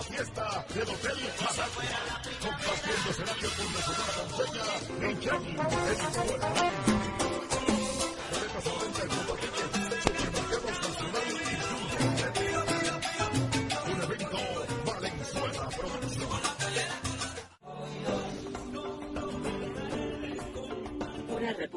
La Fiesta del Hotel compartiendo escenario con la Sonora Ponceña en Chani,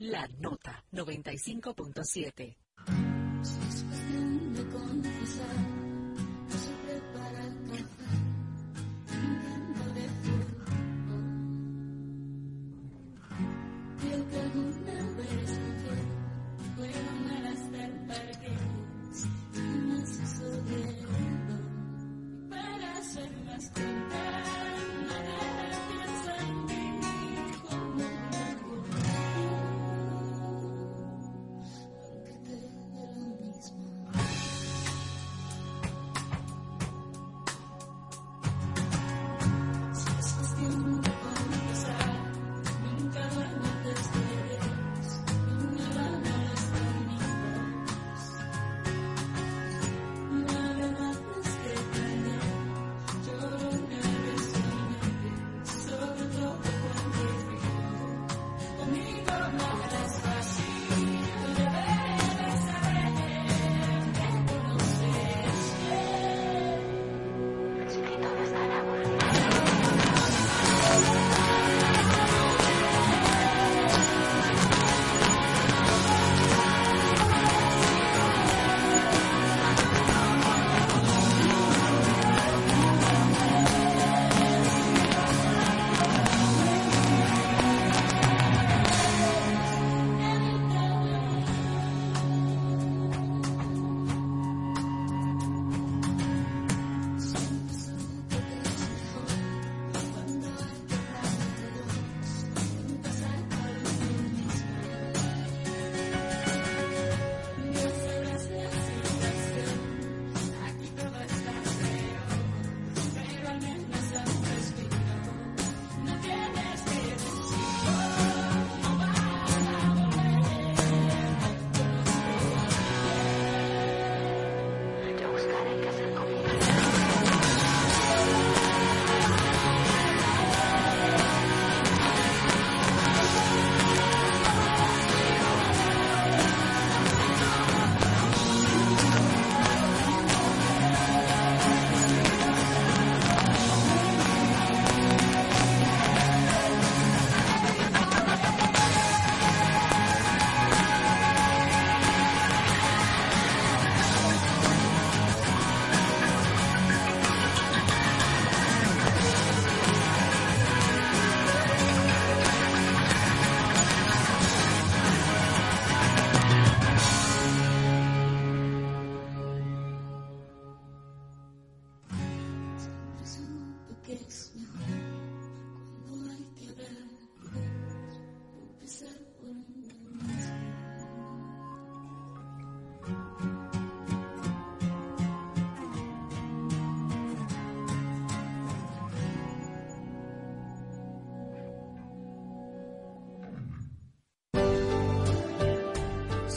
La nota 95.7. Es cuestión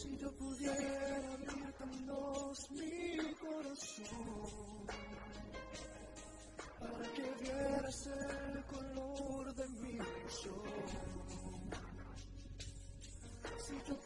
Si yo pudiera abrirte en dos mi corazón para que vieras el color de mi ilusión. Si yo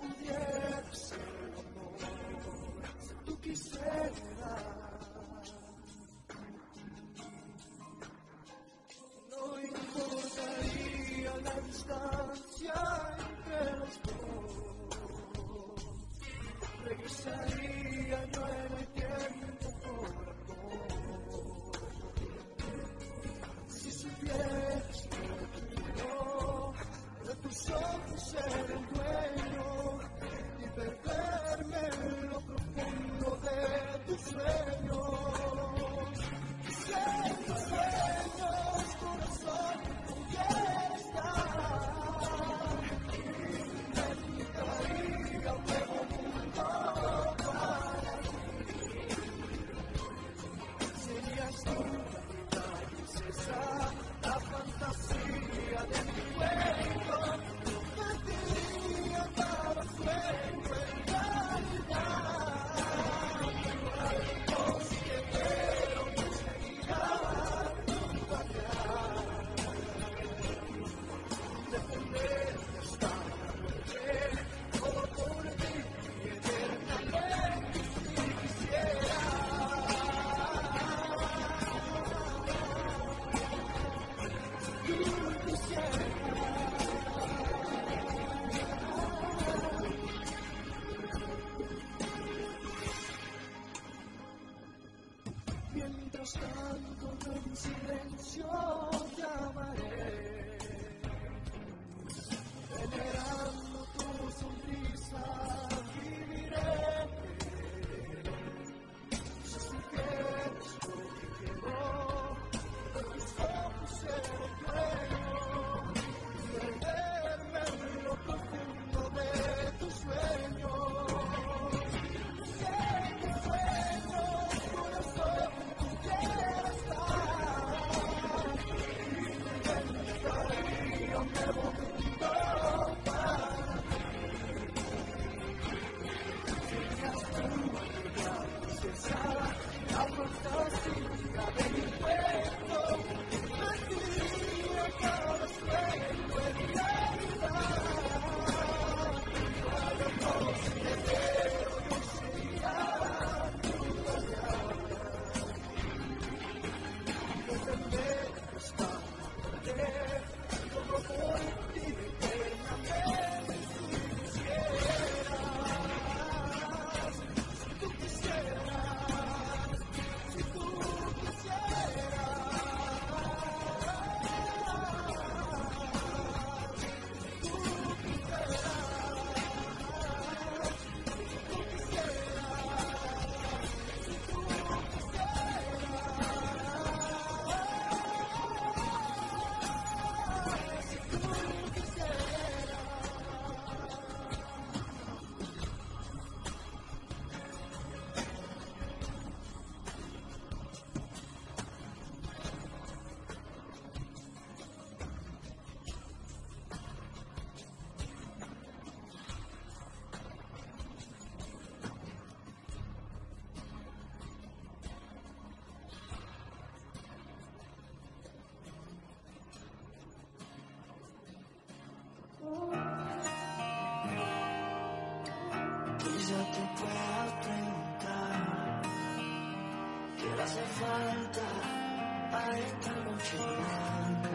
a esta noche blanca.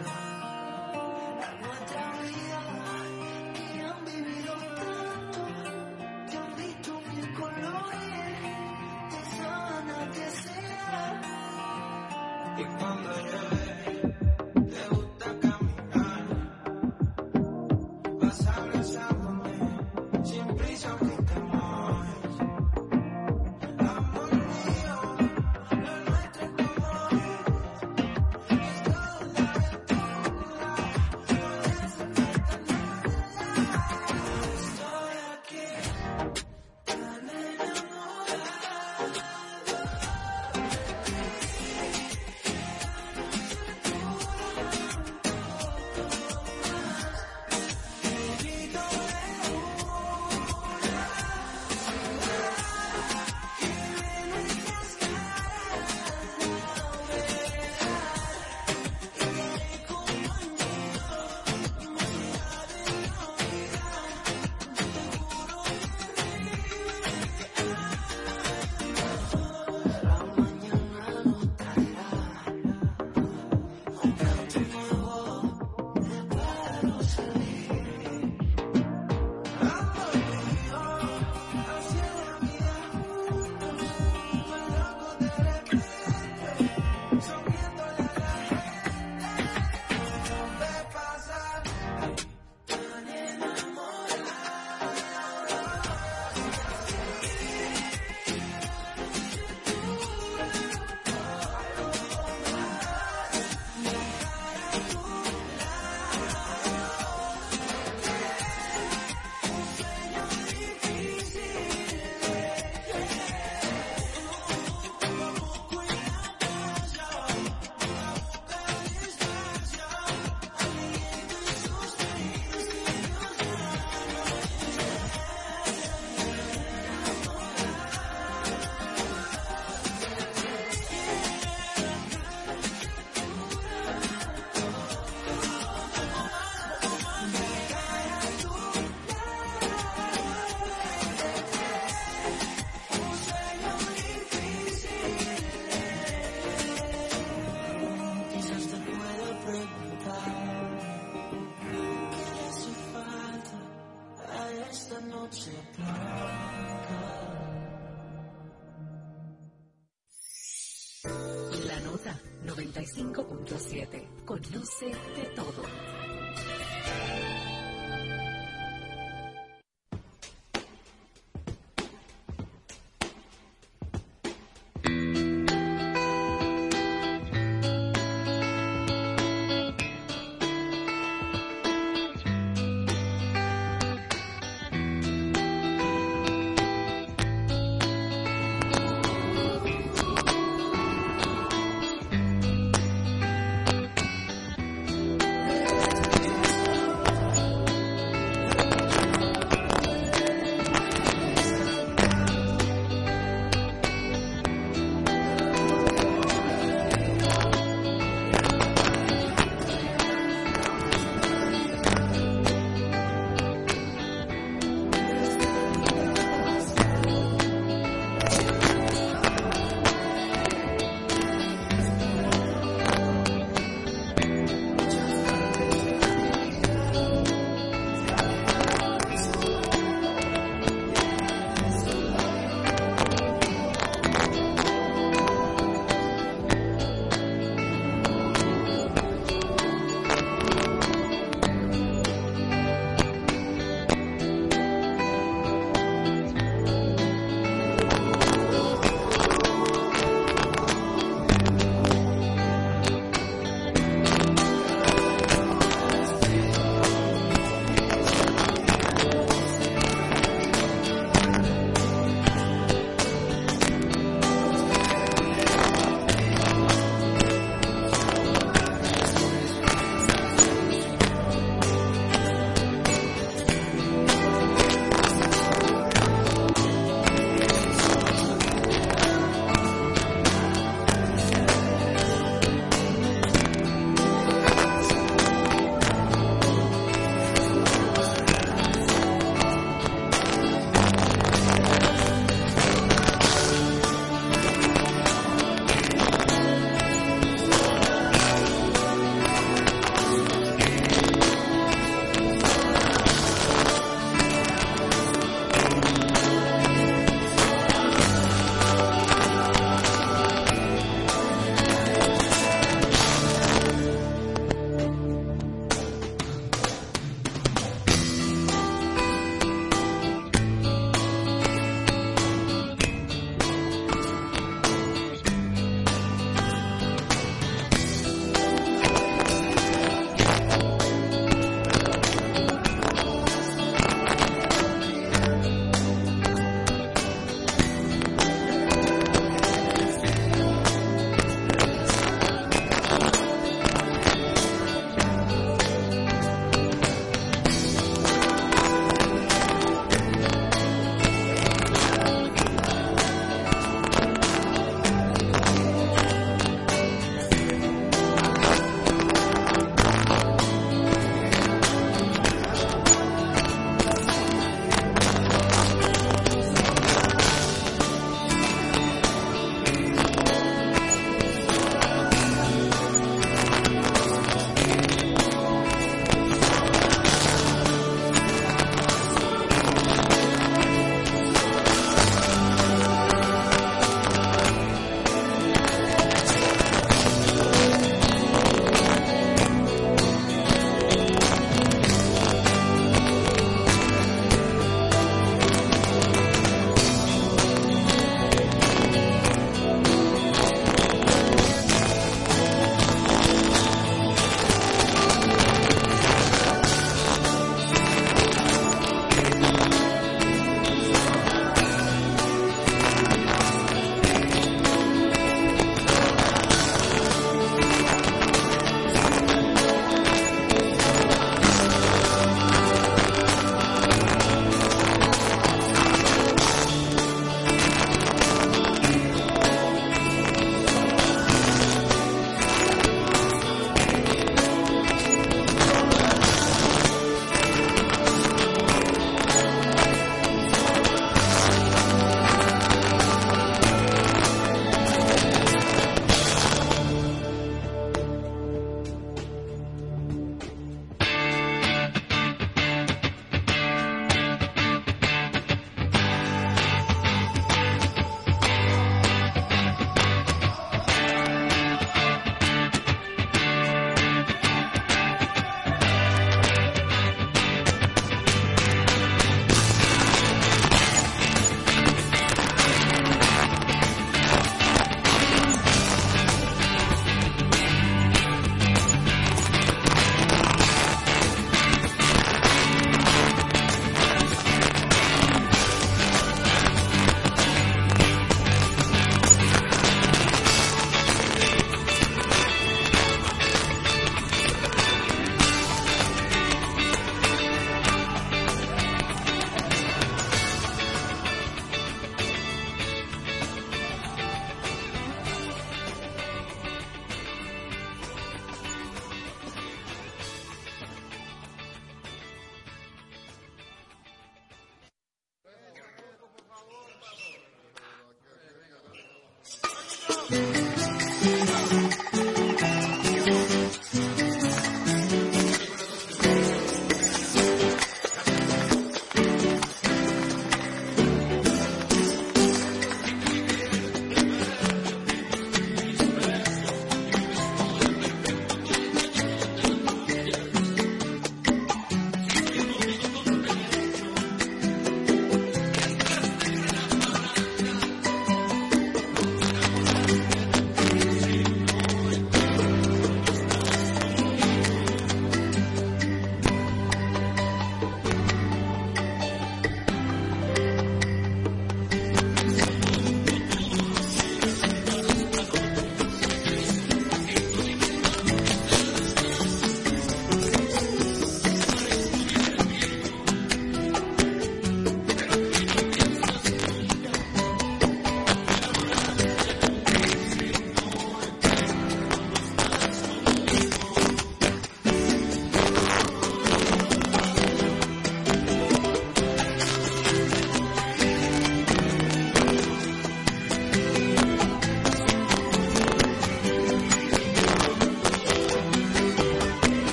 Vida que han vivido tanto, que han visto. Y cuando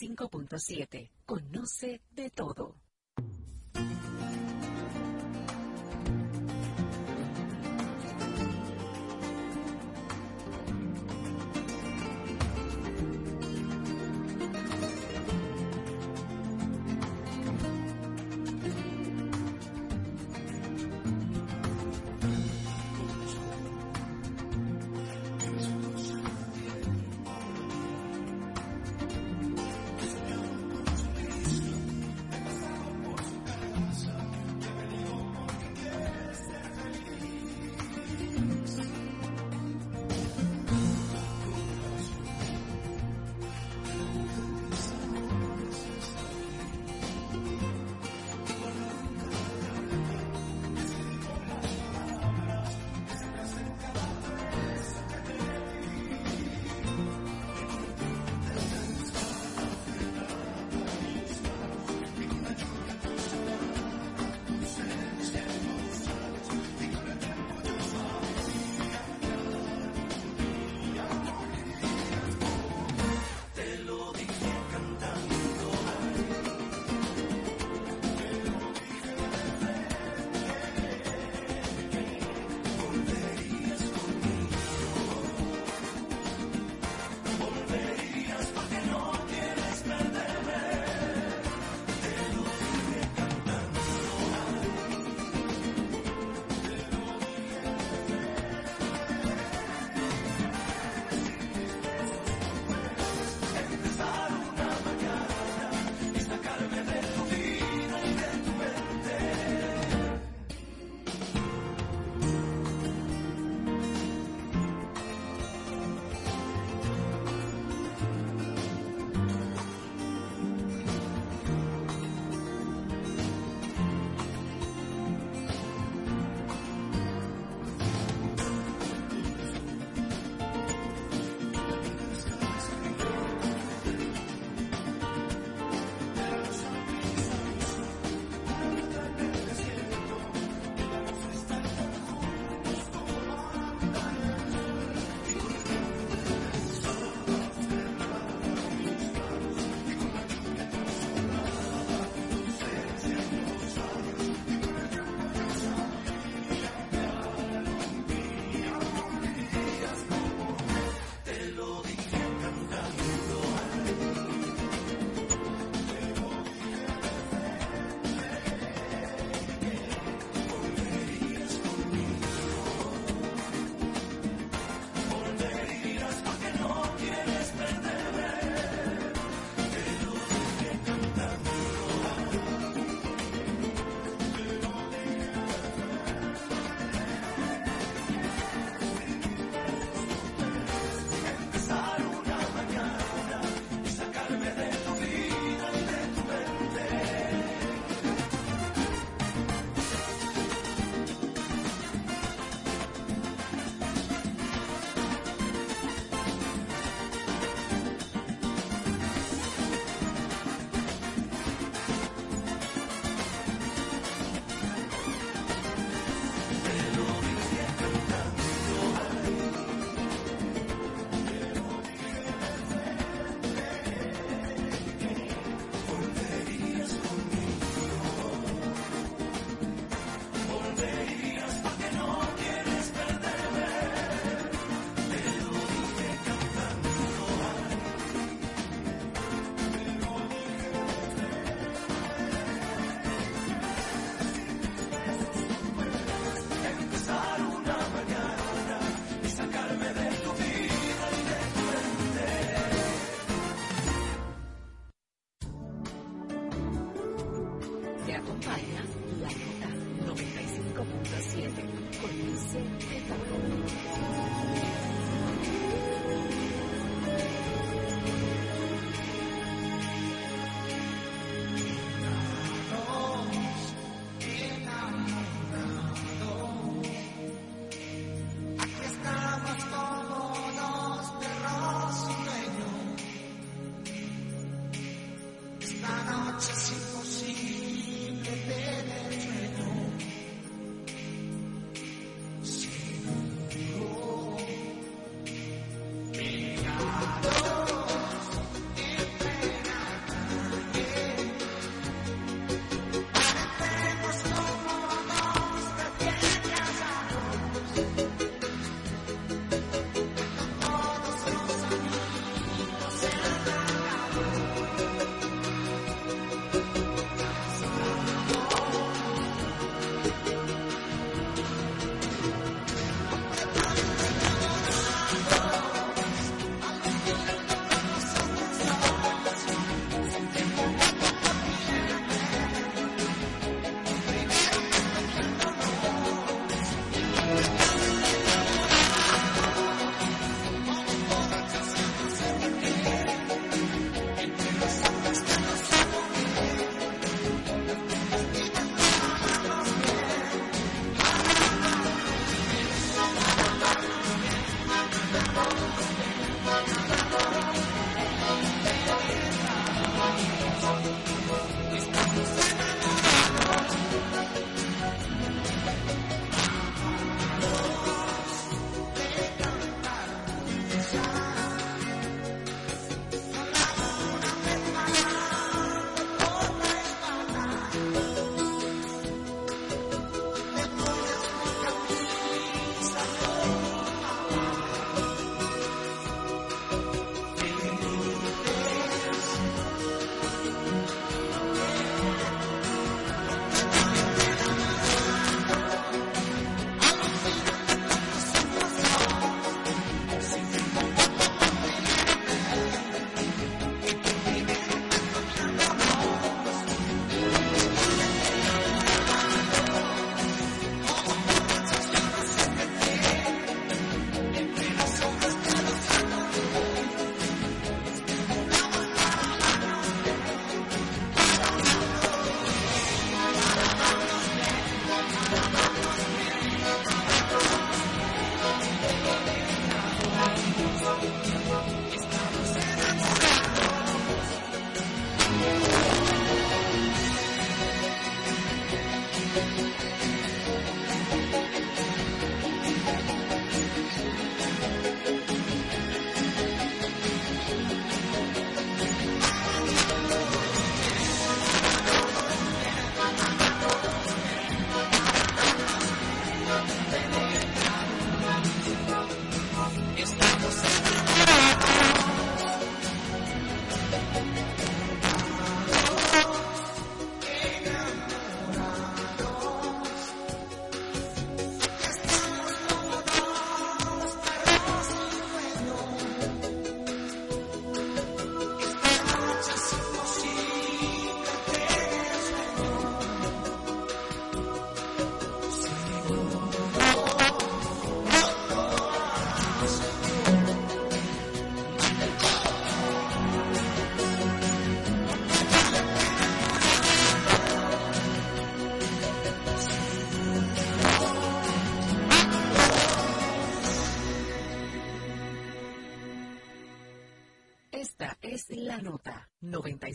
95.7. Conoce de todo.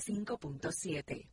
95.7.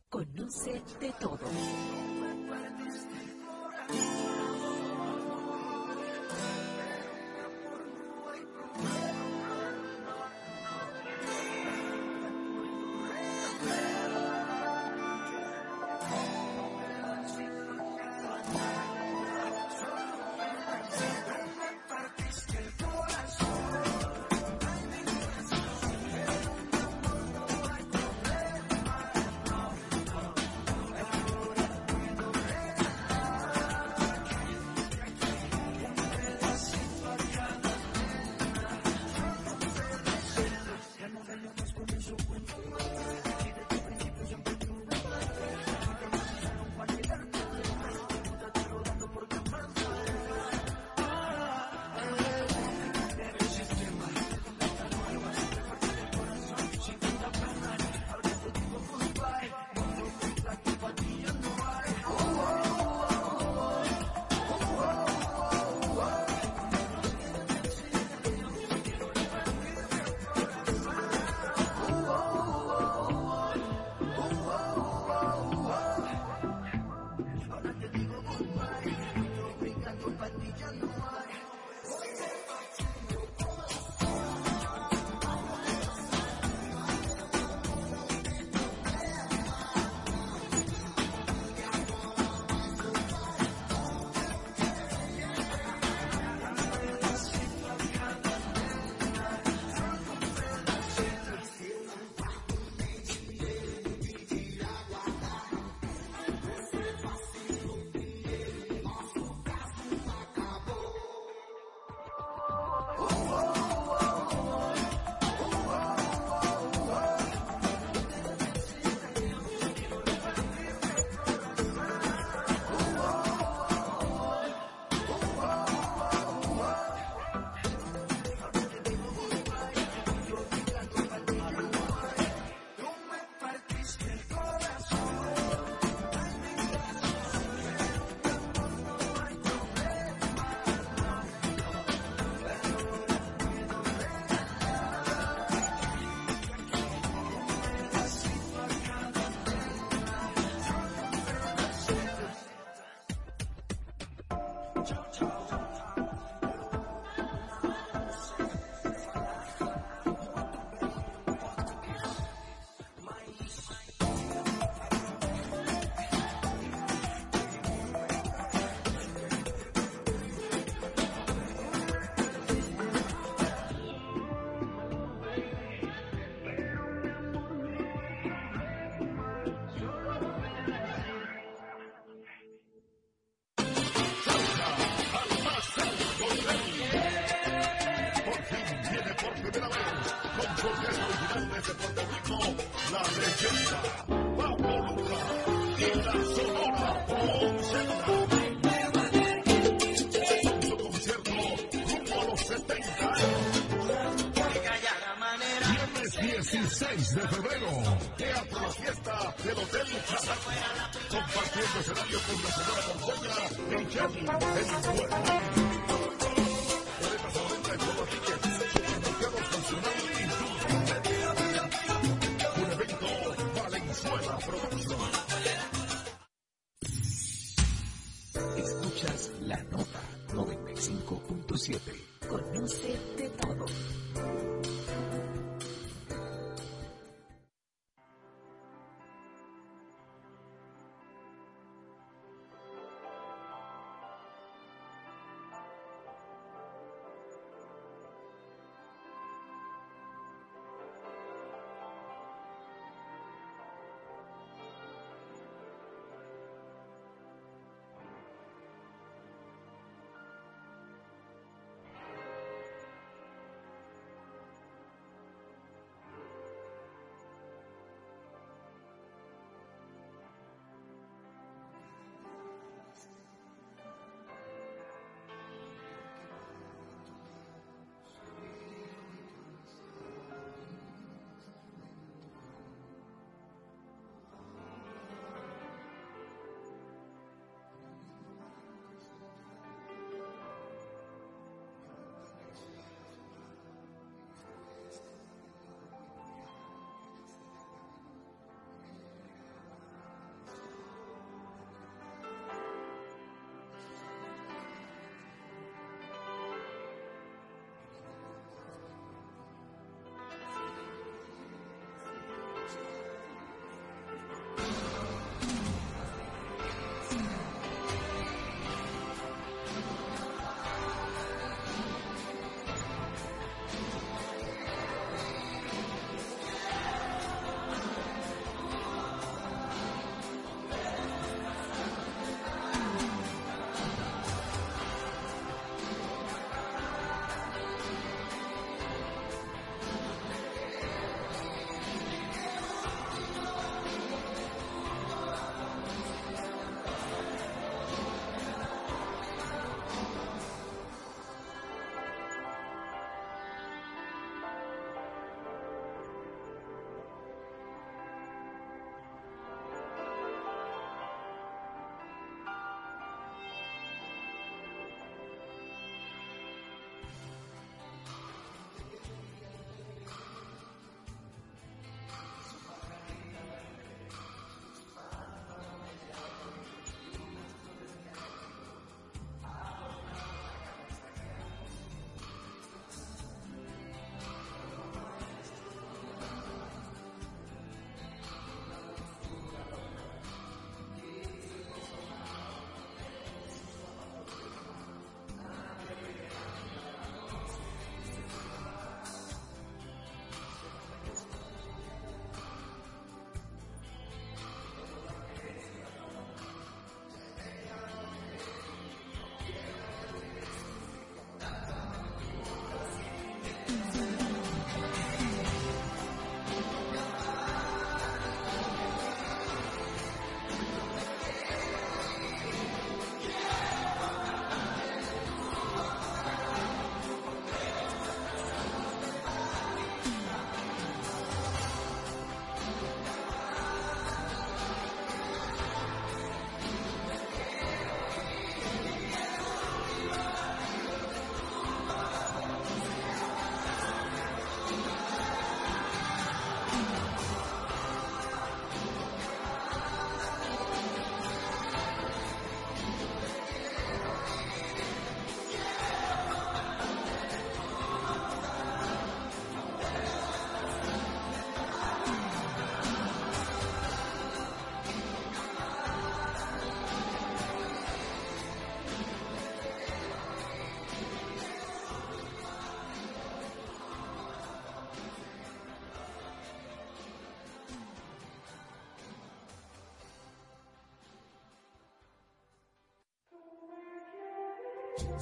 haciendo escenario con la señora Concordia, el el Fuerte.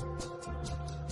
うん。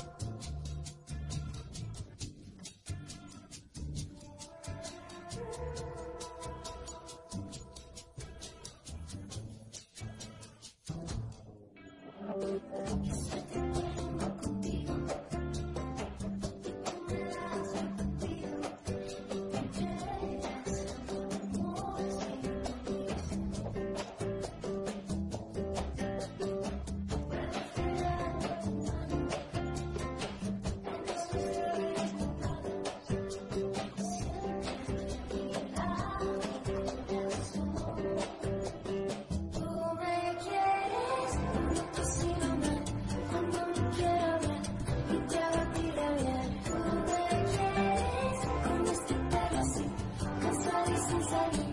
Sorry.